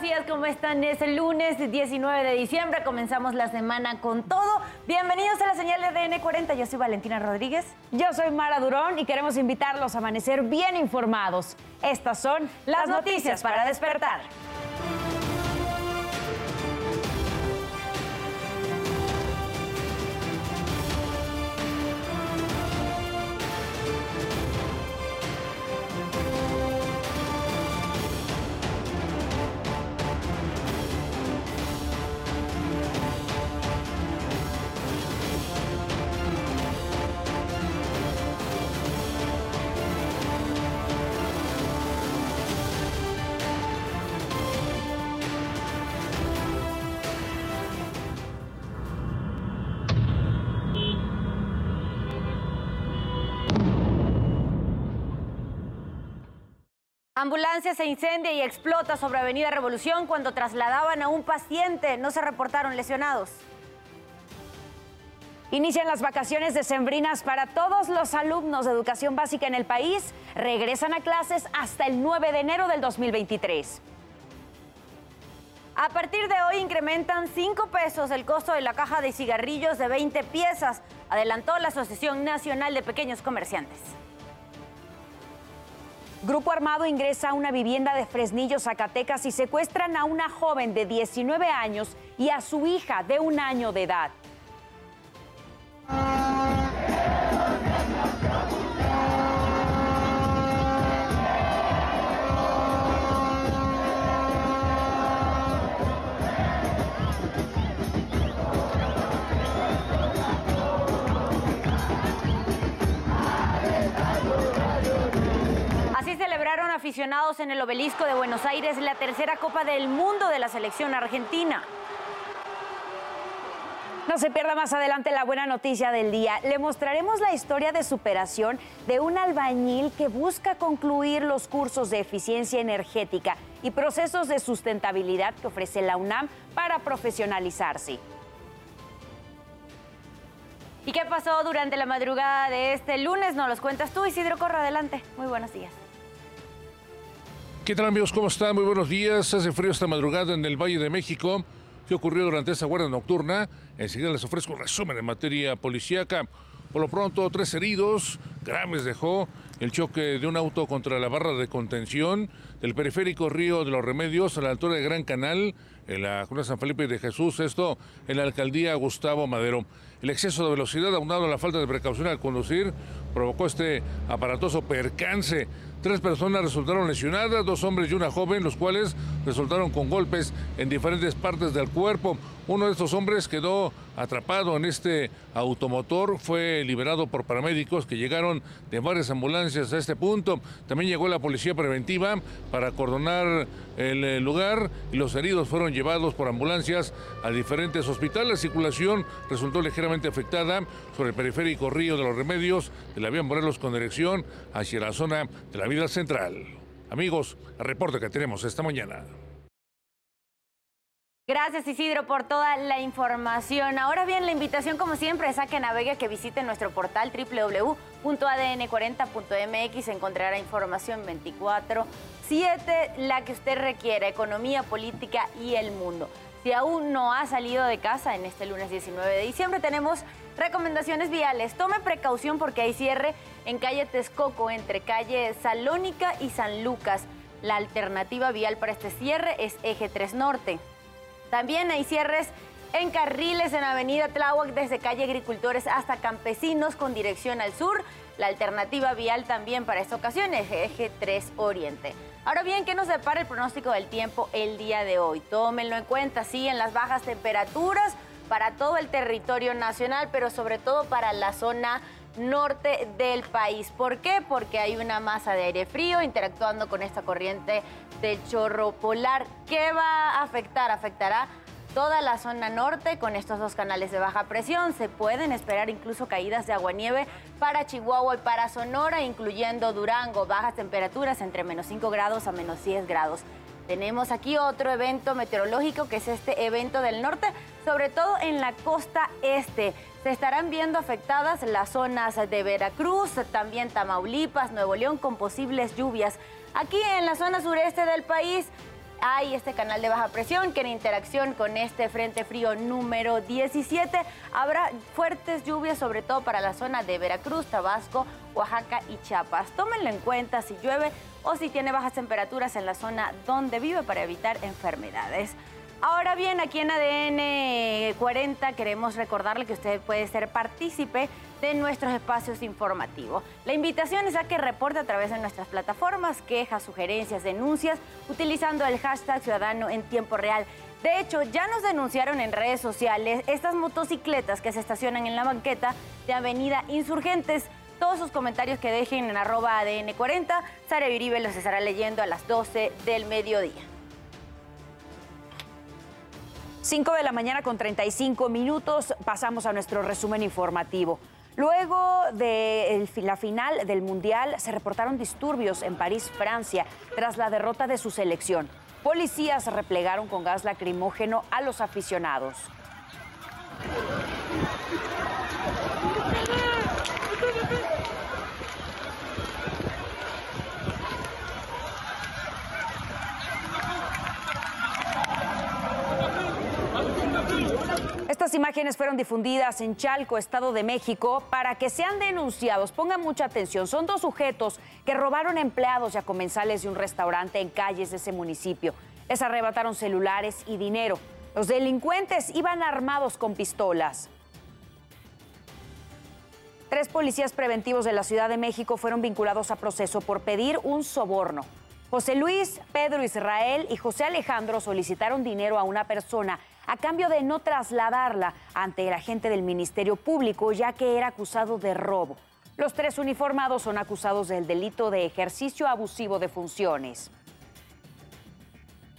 buenos días, ¿cómo están? Es el lunes 19 de diciembre, comenzamos la semana con todo. Bienvenidos a la señal de DN40, yo soy Valentina Rodríguez. Yo soy Mara Durón y queremos invitarlos a amanecer bien informados. Estas son las, noticias para despertar. Ambulancia se incendia y explota sobre Avenida Revolución cuando trasladaban a un paciente. No se reportaron lesionados. Inician las vacaciones decembrinas para todos los alumnos de educación básica en el país. Regresan a clases hasta el 9 de enero del 2023. A partir de hoy incrementan 5 pesos el costo de la caja de cigarrillos de 20 piezas, adelantó la Asociación Nacional de Pequeños Comerciantes. Grupo armado ingresa a una vivienda de Fresnillo, Zacatecas y secuestran a una joven de 19 años y a su hija de un año de edad. Celebraron aficionados en el obelisco de Buenos Aires la tercera Copa del Mundo de la selección argentina. No se pierda más adelante la buena noticia del día. Le mostraremos la historia de superación de un albañil que busca concluir los cursos de eficiencia energética y procesos de sustentabilidad que ofrece la UNAM para profesionalizarse. ¿Y qué pasó durante la madrugada de este lunes? Nos los cuentas tú, Isidro Corra. Adelante. Muy buenos días. ¿Qué tal amigos? ¿Cómo están? Muy buenos días. Hace frío esta madrugada en el Valle de México. ¿Qué ocurrió durante esa guardia nocturna? Enseguida les ofrezco un resumen en materia policíaca. Por lo pronto, tres heridos graves dejó el choque de un auto contra la barra de contención del periférico Río de los Remedios a la altura de Gran Canal, en la Junta San Felipe de Jesús, esto en la alcaldía Gustavo Madero. El exceso de velocidad, aunado a la falta de precaución al conducir, provocó este aparatoso percance. Tres personas resultaron lesionadas, dos hombres y una joven, los cuales resultaron con golpes en diferentes partes del cuerpo. Uno de estos hombres quedó atrapado en este automotor, fue liberado por paramédicos que llegaron de varias ambulancias a este punto. También llegó la policía preventiva para acordonar el eh, lugar y los heridos fueron llevados por ambulancias a diferentes hospitales. La circulación resultó ligeramente afectada sobre el periférico Río de los Remedios de la vía Morelos con dirección hacia la zona de la vida central. Amigos, el reporte que tenemos esta mañana. Gracias Isidro por toda la información. Ahora bien, la invitación como siempre es a que navegue, que visite nuestro portal www.adn40.mx. Encontrará información 24-7, la que usted requiera, economía, política y el mundo. Si aún no ha salido de casa en este lunes 19 de diciembre, tenemos recomendaciones viales. Tome precaución porque hay cierre en calle Texcoco entre calle Salónica y San Lucas. La alternativa vial para este cierre es Eje 3 Norte. También hay cierres en carriles en Avenida Tláhuac desde calle Agricultores hasta Campesinos con dirección al sur. La alternativa vial también para esta ocasión es eje 3 Oriente. Ahora bien, ¿qué nos depara el pronóstico del tiempo el día de hoy? Tómenlo en cuenta, siguen las bajas temperaturas para todo el territorio nacional, pero sobre todo para la zona norte del país. ¿Por qué? Porque hay una masa de aire frío interactuando con esta corriente de chorro polar. ¿Qué va a afectar? Afectará toda la zona norte con estos dos canales de baja presión. Se pueden esperar incluso caídas de aguanieve para Chihuahua y para Sonora, incluyendo Durango, bajas temperaturas entre menos 5 grados a menos 10 grados. Tenemos aquí otro evento meteorológico que es este evento del norte, sobre todo en la costa este. Se estarán viendo afectadas las zonas de Veracruz, también Tamaulipas, Nuevo León con posibles lluvias. Aquí en la zona sureste del país hay este canal de baja presión que en interacción con este frente frío número 17 habrá fuertes lluvias, sobre todo para la zona de Veracruz, Tabasco, Oaxaca y Chiapas. Tómenlo en cuenta si llueve o si tiene bajas temperaturas en la zona donde vive para evitar enfermedades. Ahora bien, aquí en ADN 40 queremos recordarle que usted puede ser partícipe de nuestros espacios informativos. La invitación es a que reporte a través de nuestras plataformas quejas, sugerencias, denuncias, utilizando el hashtag Ciudadano en tiempo real. De hecho, ya nos denunciaron en redes sociales estas motocicletas que se estacionan en la banqueta de Avenida Insurgentes. Todos sus comentarios que dejen en arroba ADN 40, Sara Viribe los estará leyendo a las 12 del mediodía. 5 de la mañana con 35 minutos pasamos a nuestro resumen informativo. Luego de la final del Mundial se reportaron disturbios en París, Francia, tras la derrota de su selección. Policías replegaron con gas lacrimógeno a los aficionados. Imágenes fueron difundidas en Chalco, Estado de México, para que sean denunciados. Pongan mucha atención. Son dos sujetos que robaron empleados y a comensales de un restaurante en calles de ese municipio. Les arrebataron celulares y dinero. Los delincuentes iban armados con pistolas. Tres policías preventivos de la Ciudad de México fueron vinculados a proceso por pedir un soborno. José Luis, Pedro Israel y José Alejandro solicitaron dinero a una persona a cambio de no trasladarla ante el agente del Ministerio Público, ya que era acusado de robo. Los tres uniformados son acusados del delito de ejercicio abusivo de funciones.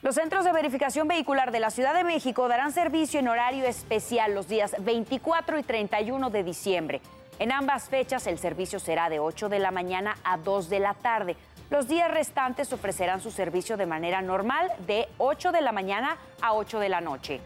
Los centros de verificación vehicular de la Ciudad de México darán servicio en horario especial los días 24 y 31 de diciembre. En ambas fechas el servicio será de 8 de la mañana a 2 de la tarde. Los días restantes ofrecerán su servicio de manera normal de 8 de la mañana a 8 de la noche.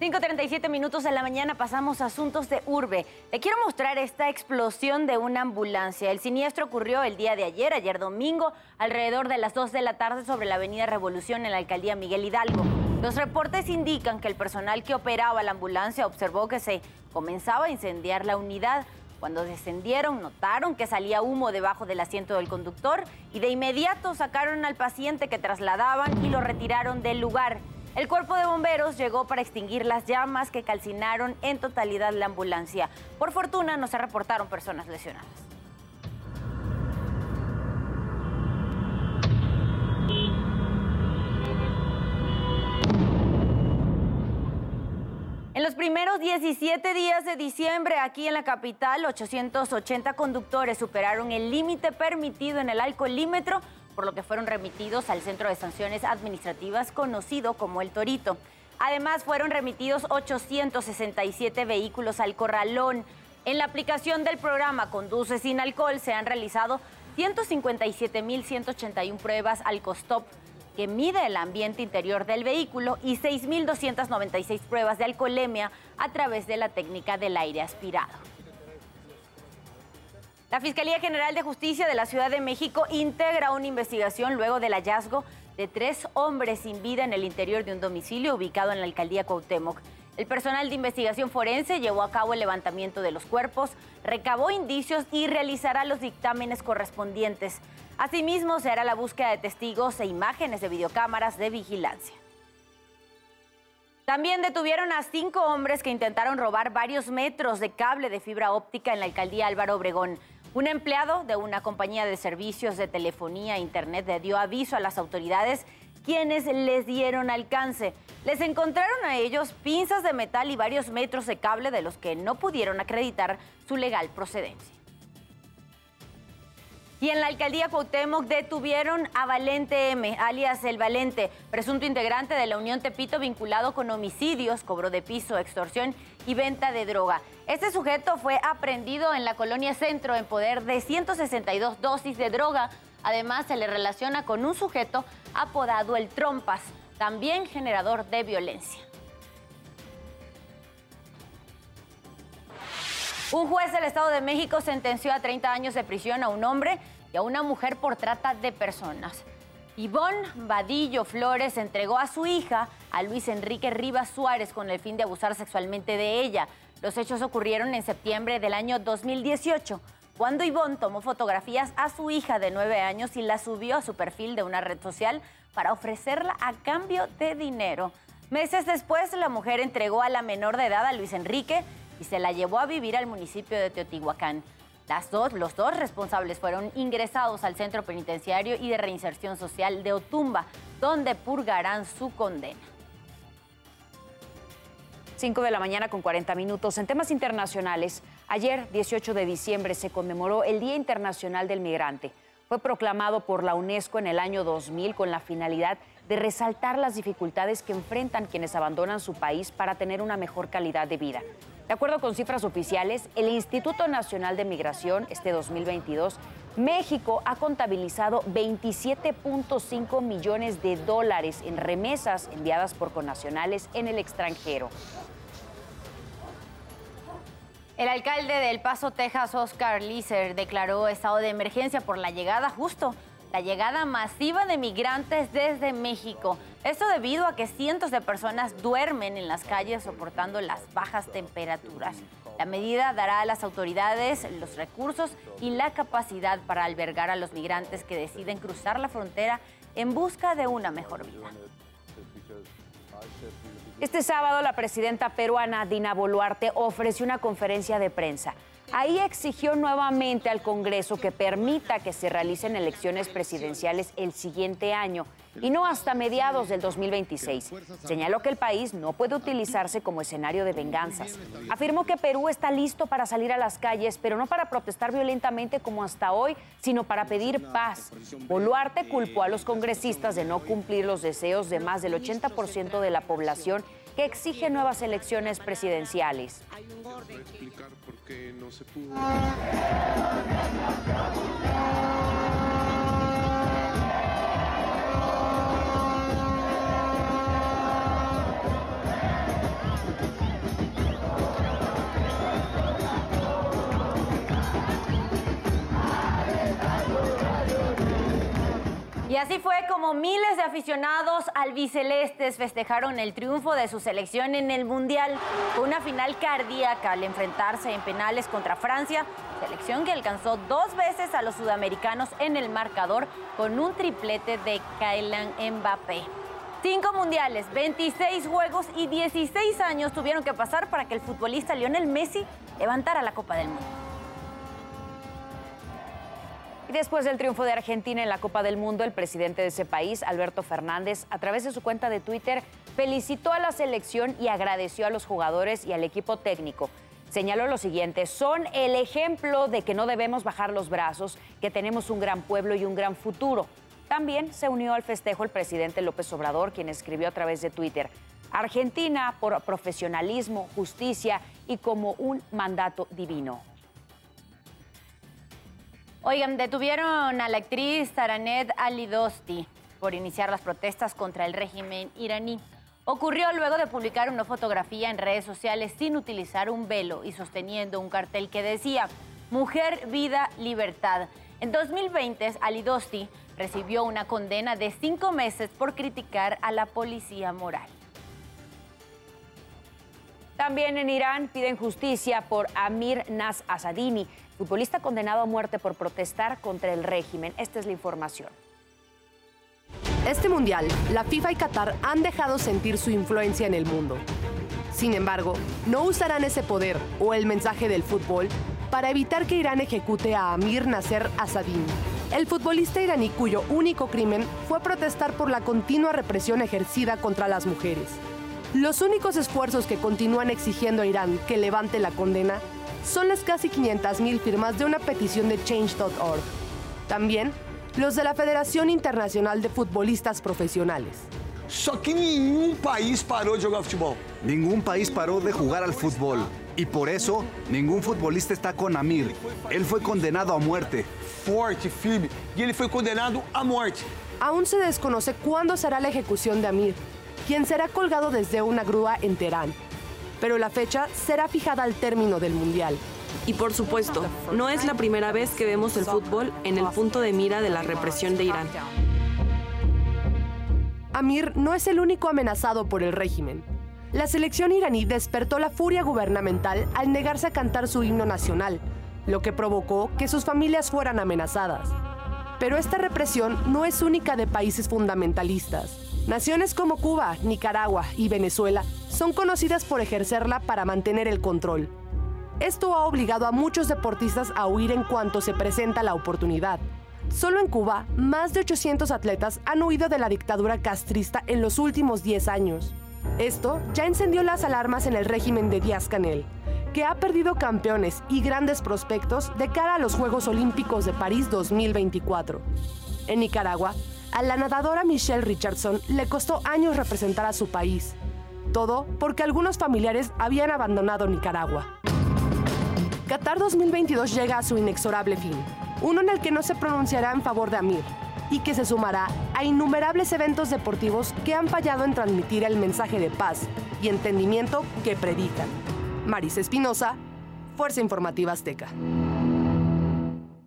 5.37 minutos de la mañana pasamos a asuntos de urbe. Le quiero mostrar esta explosión de una ambulancia. El siniestro ocurrió el día de ayer, ayer domingo, alrededor de las 2 de la tarde sobre la avenida Revolución en la alcaldía Miguel Hidalgo. Los reportes indican que el personal que operaba la ambulancia observó que se comenzaba a incendiar la unidad. Cuando descendieron, notaron que salía humo debajo del asiento del conductor y de inmediato sacaron al paciente que trasladaban y lo retiraron del lugar. El cuerpo de bomberos llegó para extinguir las llamas que calcinaron en totalidad la ambulancia. Por fortuna no se reportaron personas lesionadas. En los primeros 17 días de diciembre, aquí en la capital, 880 conductores superaron el límite permitido en el alcoholímetro por lo que fueron remitidos al Centro de Sanciones Administrativas conocido como El Torito. Además, fueron remitidos 867 vehículos al corralón. En la aplicación del programa Conduce sin alcohol se han realizado 157.181 pruebas al COSTOP, que mide el ambiente interior del vehículo, y 6.296 pruebas de alcoholemia a través de la técnica del aire aspirado. La Fiscalía General de Justicia de la Ciudad de México integra una investigación luego del hallazgo de tres hombres sin vida en el interior de un domicilio ubicado en la alcaldía Cuauhtémoc. El personal de investigación forense llevó a cabo el levantamiento de los cuerpos, recabó indicios y realizará los dictámenes correspondientes. Asimismo, se hará la búsqueda de testigos e imágenes de videocámaras de vigilancia. También detuvieron a cinco hombres que intentaron robar varios metros de cable de fibra óptica en la alcaldía Álvaro Obregón. Un empleado de una compañía de servicios de telefonía e internet le dio aviso a las autoridades quienes les dieron alcance. Les encontraron a ellos pinzas de metal y varios metros de cable de los que no pudieron acreditar su legal procedencia. Y en la alcaldía Cuauhtémoc detuvieron a Valente M, alias El Valente, presunto integrante de la Unión Tepito vinculado con homicidios, cobro de piso, extorsión y venta de droga. Este sujeto fue aprendido en la colonia Centro en poder de 162 dosis de droga. Además, se le relaciona con un sujeto apodado El Trompas, también generador de violencia. Un juez del Estado de México sentenció a 30 años de prisión a un hombre y a una mujer por trata de personas. Ivonne Vadillo Flores entregó a su hija a Luis Enrique Rivas Suárez con el fin de abusar sexualmente de ella. Los hechos ocurrieron en septiembre del año 2018, cuando Ivonne tomó fotografías a su hija de nueve años y la subió a su perfil de una red social para ofrecerla a cambio de dinero. Meses después, la mujer entregó a la menor de edad a Luis Enrique y se la llevó a vivir al municipio de Teotihuacán. Las dos, los dos responsables fueron ingresados al centro penitenciario y de reinserción social de Otumba, donde purgarán su condena. 5 de la mañana con 40 minutos. En temas internacionales, ayer, 18 de diciembre, se conmemoró el Día Internacional del Migrante. Fue proclamado por la UNESCO en el año 2000 con la finalidad de resaltar las dificultades que enfrentan quienes abandonan su país para tener una mejor calidad de vida. De acuerdo con cifras oficiales, el Instituto Nacional de Migración, este 2022, México ha contabilizado 27.5 millones de dólares en remesas enviadas por connacionales en el extranjero. El alcalde del Paso, Texas, Oscar Lizer, declaró estado de emergencia por la llegada justo la llegada masiva de migrantes desde México. Esto debido a que cientos de personas duermen en las calles soportando las bajas temperaturas. La medida dará a las autoridades los recursos y la capacidad para albergar a los migrantes que deciden cruzar la frontera en busca de una mejor vida. Este sábado la presidenta peruana Dina Boluarte ofreció una conferencia de prensa. Ahí exigió nuevamente al Congreso que permita que se realicen elecciones presidenciales el siguiente año y no hasta mediados del 2026. Señaló que el país no puede utilizarse como escenario de venganzas. Afirmó que Perú está listo para salir a las calles, pero no para protestar violentamente como hasta hoy, sino para pedir paz. Boluarte culpó a los congresistas de no cumplir los deseos de más del 80% de la población que exige nuevas elecciones presidenciales. Y así fue miles de aficionados albicelestes festejaron el triunfo de su selección en el Mundial. Fue una final cardíaca al enfrentarse en penales contra Francia, selección que alcanzó dos veces a los sudamericanos en el marcador con un triplete de Kylian Mbappé. Cinco mundiales, 26 juegos y 16 años tuvieron que pasar para que el futbolista Lionel Messi levantara la Copa del Mundo. Después del triunfo de Argentina en la Copa del Mundo, el presidente de ese país, Alberto Fernández, a través de su cuenta de Twitter, felicitó a la selección y agradeció a los jugadores y al equipo técnico. Señaló lo siguiente, son el ejemplo de que no debemos bajar los brazos, que tenemos un gran pueblo y un gran futuro. También se unió al festejo el presidente López Obrador, quien escribió a través de Twitter, Argentina por profesionalismo, justicia y como un mandato divino. Oigan, detuvieron a la actriz Taranet Alidosti por iniciar las protestas contra el régimen iraní. Ocurrió luego de publicar una fotografía en redes sociales sin utilizar un velo y sosteniendo un cartel que decía Mujer, vida, libertad. En 2020, Alidosti recibió una condena de cinco meses por criticar a la policía moral. También en Irán piden justicia por Amir Nas Asadini, futbolista condenado a muerte por protestar contra el régimen. Esta es la información. Este mundial, la FIFA y Qatar han dejado sentir su influencia en el mundo. Sin embargo, no usarán ese poder o el mensaje del fútbol para evitar que Irán ejecute a Amir Nasser Asadini, el futbolista iraní cuyo único crimen fue protestar por la continua represión ejercida contra las mujeres. Los únicos esfuerzos que continúan exigiendo a Irán que levante la condena son las casi 500.000 firmas de una petición de change.org. También los de la Federación Internacional de Futbolistas Profesionales. Só que ningún país paró de jugar fútbol. Ningún país paró de jugar al fútbol. Y por eso, ningún futbolista está con Amir. Él fue condenado a muerte. Forte, firme. Y él fue condenado a muerte. Aún se desconoce cuándo será la ejecución de Amir, quien será colgado desde una grúa en Teherán pero la fecha será fijada al término del Mundial. Y por supuesto, no es la primera vez que vemos el fútbol en el punto de mira de la represión de Irán. Amir no es el único amenazado por el régimen. La selección iraní despertó la furia gubernamental al negarse a cantar su himno nacional, lo que provocó que sus familias fueran amenazadas. Pero esta represión no es única de países fundamentalistas. Naciones como Cuba, Nicaragua y Venezuela son conocidas por ejercerla para mantener el control. Esto ha obligado a muchos deportistas a huir en cuanto se presenta la oportunidad. Solo en Cuba, más de 800 atletas han huido de la dictadura castrista en los últimos 10 años. Esto ya encendió las alarmas en el régimen de Díaz Canel, que ha perdido campeones y grandes prospectos de cara a los Juegos Olímpicos de París 2024. En Nicaragua, a la nadadora Michelle Richardson le costó años representar a su país. Todo porque algunos familiares habían abandonado Nicaragua. Qatar 2022 llega a su inexorable fin, uno en el que no se pronunciará en favor de Amir y que se sumará a innumerables eventos deportivos que han fallado en transmitir el mensaje de paz y entendimiento que predican. Maris Espinosa, Fuerza Informativa Azteca.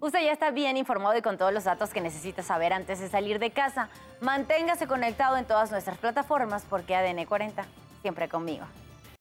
Usted ya está bien informado y con todos los datos que necesita saber antes de salir de casa. Manténgase conectado en todas nuestras plataformas porque ADN 40 siempre conmigo.